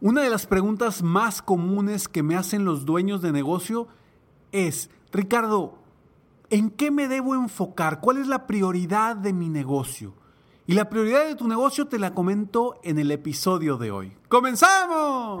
Una de las preguntas más comunes que me hacen los dueños de negocio es, Ricardo, ¿en qué me debo enfocar? ¿Cuál es la prioridad de mi negocio? Y la prioridad de tu negocio te la comento en el episodio de hoy. ¡Comenzamos!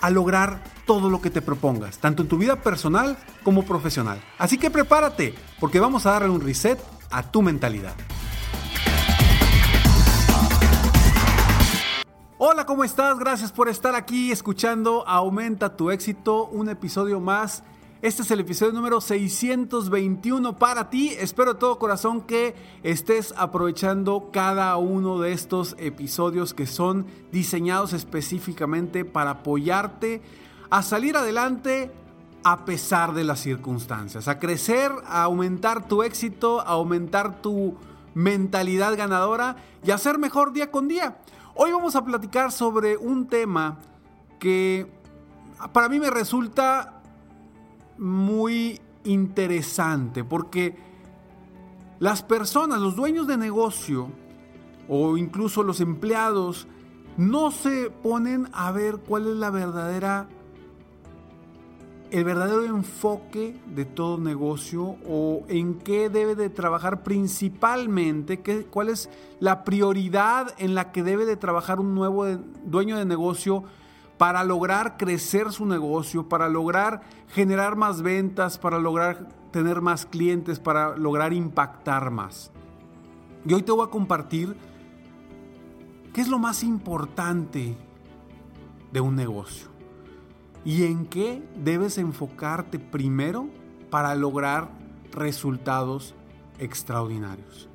a lograr todo lo que te propongas, tanto en tu vida personal como profesional. Así que prepárate, porque vamos a darle un reset a tu mentalidad. Hola, ¿cómo estás? Gracias por estar aquí escuchando Aumenta tu éxito, un episodio más este es el episodio número 621 para ti. Espero de todo corazón que estés aprovechando cada uno de estos episodios que son diseñados específicamente para apoyarte a salir adelante a pesar de las circunstancias, a crecer, a aumentar tu éxito, a aumentar tu mentalidad ganadora y a ser mejor día con día. Hoy vamos a platicar sobre un tema que para mí me resulta muy interesante porque las personas, los dueños de negocio o incluso los empleados no se ponen a ver cuál es la verdadera el verdadero enfoque de todo negocio o en qué debe de trabajar principalmente, qué, cuál es la prioridad en la que debe de trabajar un nuevo dueño de negocio para lograr crecer su negocio, para lograr generar más ventas, para lograr tener más clientes, para lograr impactar más. Y hoy te voy a compartir qué es lo más importante de un negocio y en qué debes enfocarte primero para lograr resultados extraordinarios.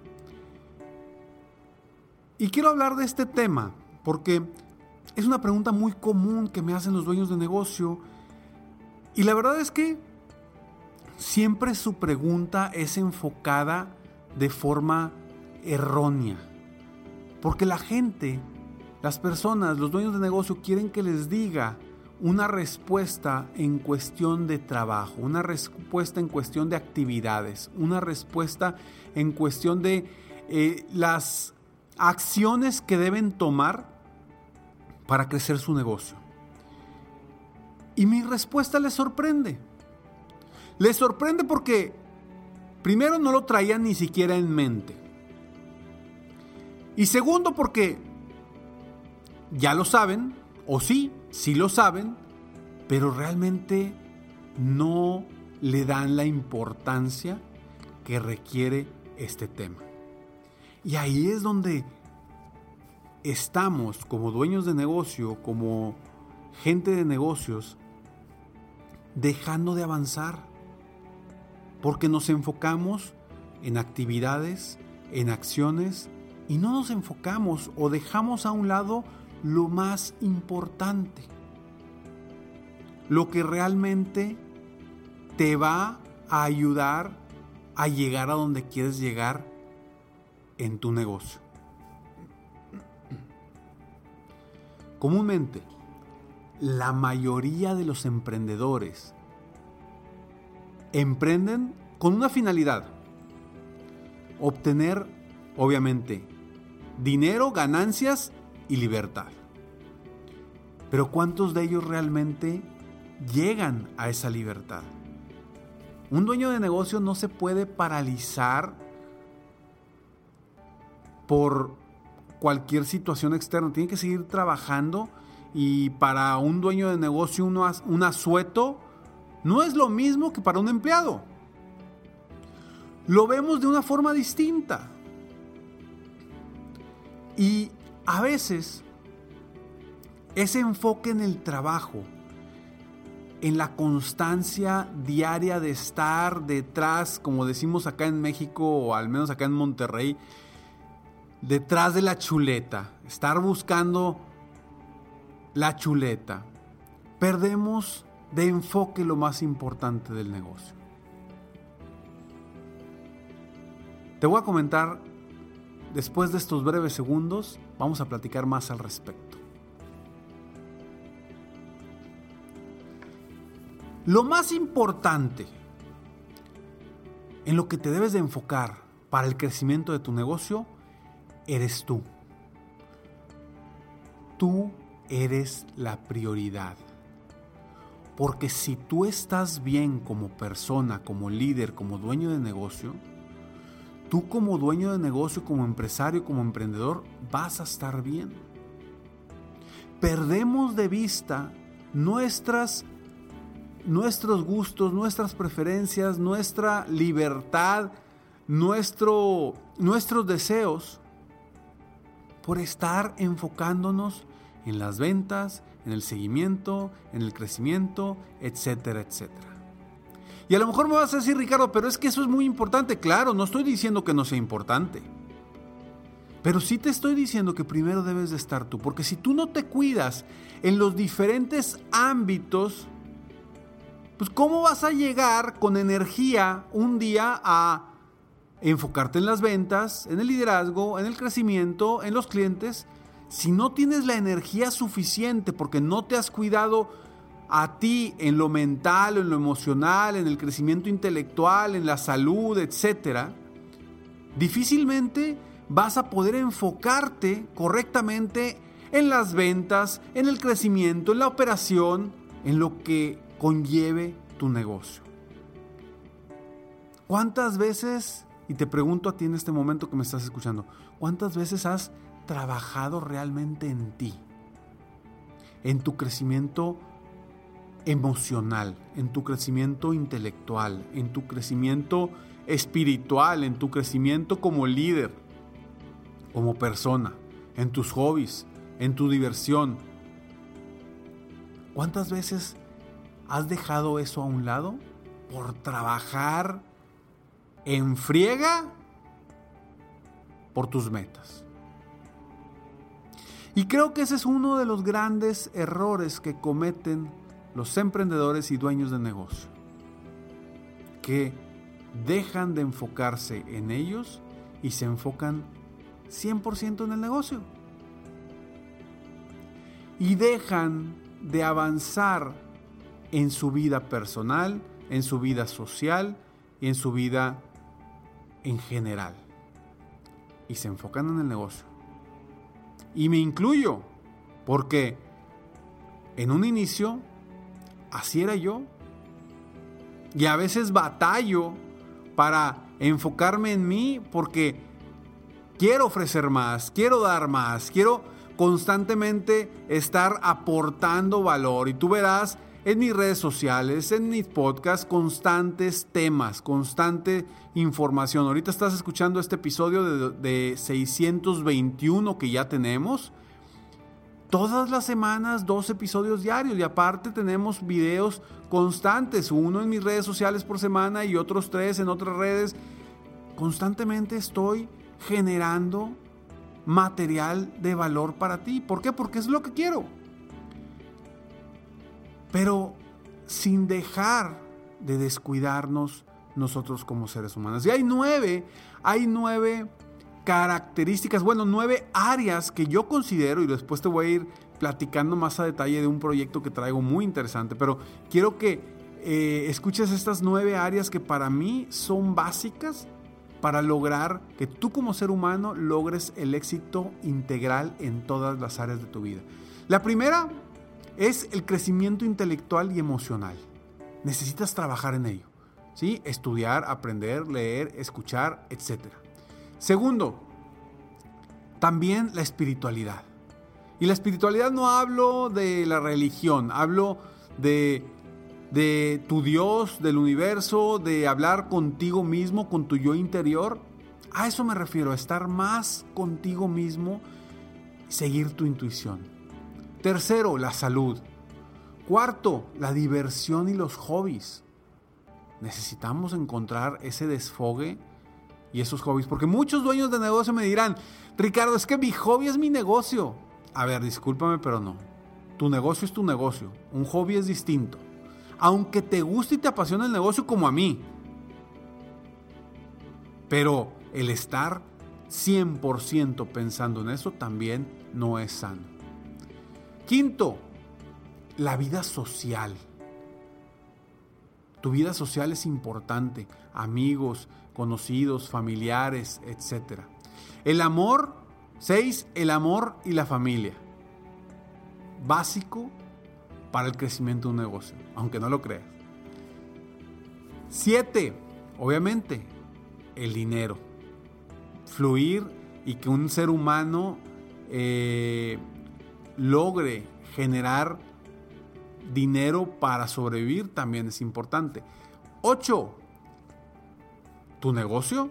Y quiero hablar de este tema porque es una pregunta muy común que me hacen los dueños de negocio y la verdad es que siempre su pregunta es enfocada de forma errónea. Porque la gente, las personas, los dueños de negocio quieren que les diga una respuesta en cuestión de trabajo, una respuesta en cuestión de actividades, una respuesta en cuestión de eh, las acciones que deben tomar para crecer su negocio. Y mi respuesta les sorprende. Les sorprende porque primero no lo traían ni siquiera en mente. Y segundo porque ya lo saben, o sí, sí lo saben, pero realmente no le dan la importancia que requiere este tema. Y ahí es donde estamos como dueños de negocio, como gente de negocios, dejando de avanzar. Porque nos enfocamos en actividades, en acciones, y no nos enfocamos o dejamos a un lado lo más importante. Lo que realmente te va a ayudar a llegar a donde quieres llegar en tu negocio. Comúnmente, la mayoría de los emprendedores emprenden con una finalidad. Obtener, obviamente, dinero, ganancias y libertad. Pero ¿cuántos de ellos realmente llegan a esa libertad? Un dueño de negocio no se puede paralizar por cualquier situación externa, tiene que seguir trabajando y para un dueño de negocio un asueto no es lo mismo que para un empleado. Lo vemos de una forma distinta. Y a veces ese enfoque en el trabajo, en la constancia diaria de estar detrás, como decimos acá en México o al menos acá en Monterrey, detrás de la chuleta, estar buscando la chuleta, perdemos de enfoque lo más importante del negocio. Te voy a comentar, después de estos breves segundos, vamos a platicar más al respecto. Lo más importante en lo que te debes de enfocar para el crecimiento de tu negocio eres tú. Tú eres la prioridad. Porque si tú estás bien como persona, como líder, como dueño de negocio, tú como dueño de negocio, como empresario, como emprendedor, vas a estar bien. Perdemos de vista nuestras nuestros gustos, nuestras preferencias, nuestra libertad, nuestro, nuestros deseos por estar enfocándonos en las ventas, en el seguimiento, en el crecimiento, etcétera, etcétera. Y a lo mejor me vas a decir, Ricardo, pero es que eso es muy importante. Claro, no estoy diciendo que no sea importante. Pero sí te estoy diciendo que primero debes de estar tú, porque si tú no te cuidas en los diferentes ámbitos, pues ¿cómo vas a llegar con energía un día a enfocarte en las ventas, en el liderazgo, en el crecimiento, en los clientes, si no tienes la energía suficiente porque no te has cuidado a ti en lo mental, en lo emocional, en el crecimiento intelectual, en la salud, etcétera, difícilmente vas a poder enfocarte correctamente en las ventas, en el crecimiento, en la operación, en lo que conlleve tu negocio. ¿Cuántas veces y te pregunto a ti en este momento que me estás escuchando, ¿cuántas veces has trabajado realmente en ti? En tu crecimiento emocional, en tu crecimiento intelectual, en tu crecimiento espiritual, en tu crecimiento como líder, como persona, en tus hobbies, en tu diversión. ¿Cuántas veces has dejado eso a un lado por trabajar en friega por tus metas. Y creo que ese es uno de los grandes errores que cometen los emprendedores y dueños de negocio. Que dejan de enfocarse en ellos y se enfocan 100% en el negocio. Y dejan de avanzar en su vida personal, en su vida social y en su vida en general y se enfocan en el negocio. Y me incluyo, porque en un inicio así era yo. Y a veces batallo para enfocarme en mí porque quiero ofrecer más, quiero dar más, quiero constantemente estar aportando valor. Y tú verás en mis redes sociales, en mis podcasts, constantes temas, constante información. Ahorita estás escuchando este episodio de, 621 que ya tenemos. Todas las semanas dos episodios diarios y aparte tenemos videos constantes, uno en mis redes sociales por semana y otros tres en otras redes. Constantemente estoy generando material de valor para ti. ¿Por qué? Porque es lo que quiero pero sin dejar de descuidarnos nosotros como seres humanos. Y hay nueve, hay nueve características, bueno, nueve áreas que yo considero, y después te voy a ir platicando más a detalle de un proyecto que traigo muy interesante, pero quiero que eh, escuches estas nueve áreas que para mí son básicas para lograr que tú como ser humano logres el éxito integral en todas las áreas de tu vida. La primera es el crecimiento intelectual y emocional. Necesitas trabajar en ello. ¿sí? Estudiar, aprender, leer, escuchar, etc. Segundo, también la espiritualidad. Y la espiritualidad no hablo de la religión, hablo de, de tu Dios, del universo, de hablar contigo mismo, con tu yo interior. A eso me refiero, estar más contigo mismo, seguir tu intuición. Tercero, la salud. Cuarto, la diversión y los hobbies. Necesitamos encontrar ese desfogue y esos hobbies. Porque muchos dueños de negocio me dirán, Ricardo, es que mi hobby es mi negocio. A ver, discúlpame, pero no. Tu negocio es tu negocio. Un hobby es distinto. Aunque te guste y te apasione el negocio como a mí. Pero el estar 100% pensando en eso también no es sano. Quinto, la vida social. Tu vida social es importante, amigos, conocidos, familiares, etc. El amor, seis, el amor y la familia. Básico para el crecimiento de un negocio, aunque no lo creas. Siete, obviamente, el dinero. Fluir y que un ser humano eh, logre generar dinero para sobrevivir también es importante. 8. Tu negocio,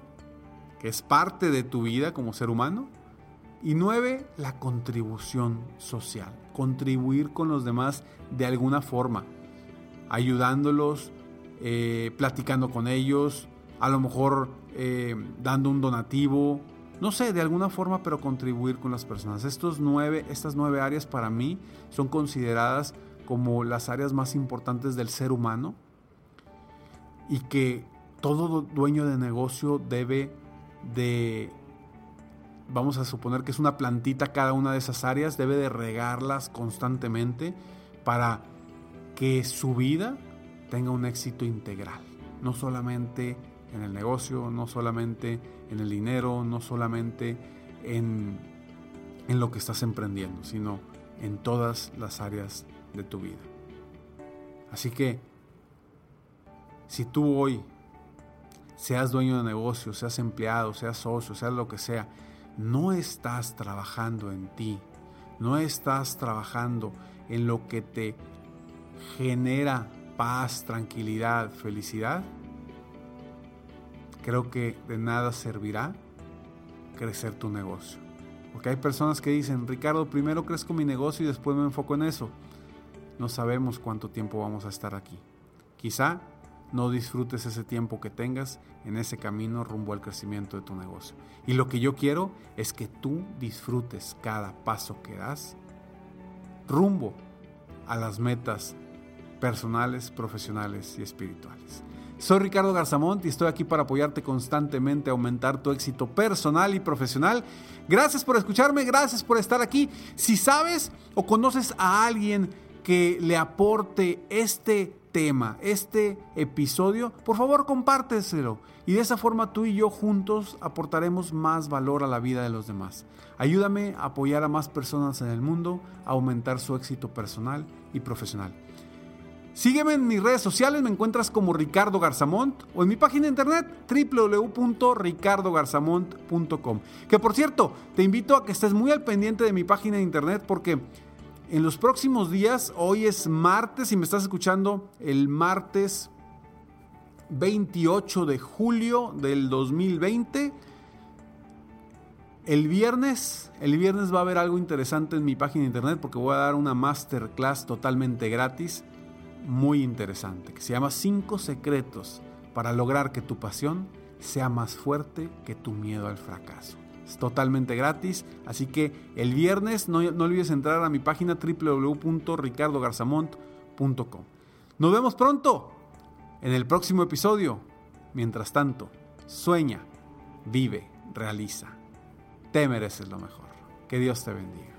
que es parte de tu vida como ser humano. Y 9. La contribución social. Contribuir con los demás de alguna forma. Ayudándolos, eh, platicando con ellos, a lo mejor eh, dando un donativo, no sé, de alguna forma, pero contribuir con las personas. Estos nueve, estas nueve áreas para mí son consideradas como las áreas más importantes del ser humano y que todo dueño de negocio debe de, vamos a suponer que es una plantita cada una de esas áreas, debe de regarlas constantemente para que su vida tenga un éxito integral, no solamente en el negocio, no solamente en el dinero, no solamente en, en lo que estás emprendiendo, sino en todas las áreas de tu vida. Así que, si tú hoy seas dueño de negocio, seas empleado, seas socio, seas lo que sea, no estás trabajando en ti, no estás trabajando en lo que te genera paz, tranquilidad, felicidad, creo que de nada servirá crecer tu negocio. Porque hay personas que dicen, Ricardo, primero crezco mi negocio y después me enfoco en eso no sabemos cuánto tiempo vamos a estar aquí. Quizá no disfrutes ese tiempo que tengas en ese camino rumbo al crecimiento de tu negocio. Y lo que yo quiero es que tú disfrutes cada paso que das rumbo a las metas personales, profesionales y espirituales. Soy Ricardo Garzamont y estoy aquí para apoyarte constantemente a aumentar tu éxito personal y profesional. Gracias por escucharme, gracias por estar aquí. Si sabes o conoces a alguien que le aporte este tema, este episodio, por favor compárteselo. Y de esa forma tú y yo juntos aportaremos más valor a la vida de los demás. Ayúdame a apoyar a más personas en el mundo, a aumentar su éxito personal y profesional. Sígueme en mis redes sociales, me encuentras como Ricardo Garzamont o en mi página de internet www.ricardogarzamont.com. Que por cierto, te invito a que estés muy al pendiente de mi página de internet porque en los próximos días, hoy es martes y me estás escuchando el martes 28 de julio del 2020. El viernes, el viernes va a haber algo interesante en mi página de internet porque voy a dar una masterclass totalmente gratis, muy interesante, que se llama 5 secretos para lograr que tu pasión sea más fuerte que tu miedo al fracaso totalmente gratis. Así que el viernes no, no olvides entrar a mi página www.ricardogarzamont.com. Nos vemos pronto en el próximo episodio. Mientras tanto, sueña, vive, realiza. Te mereces lo mejor. Que Dios te bendiga.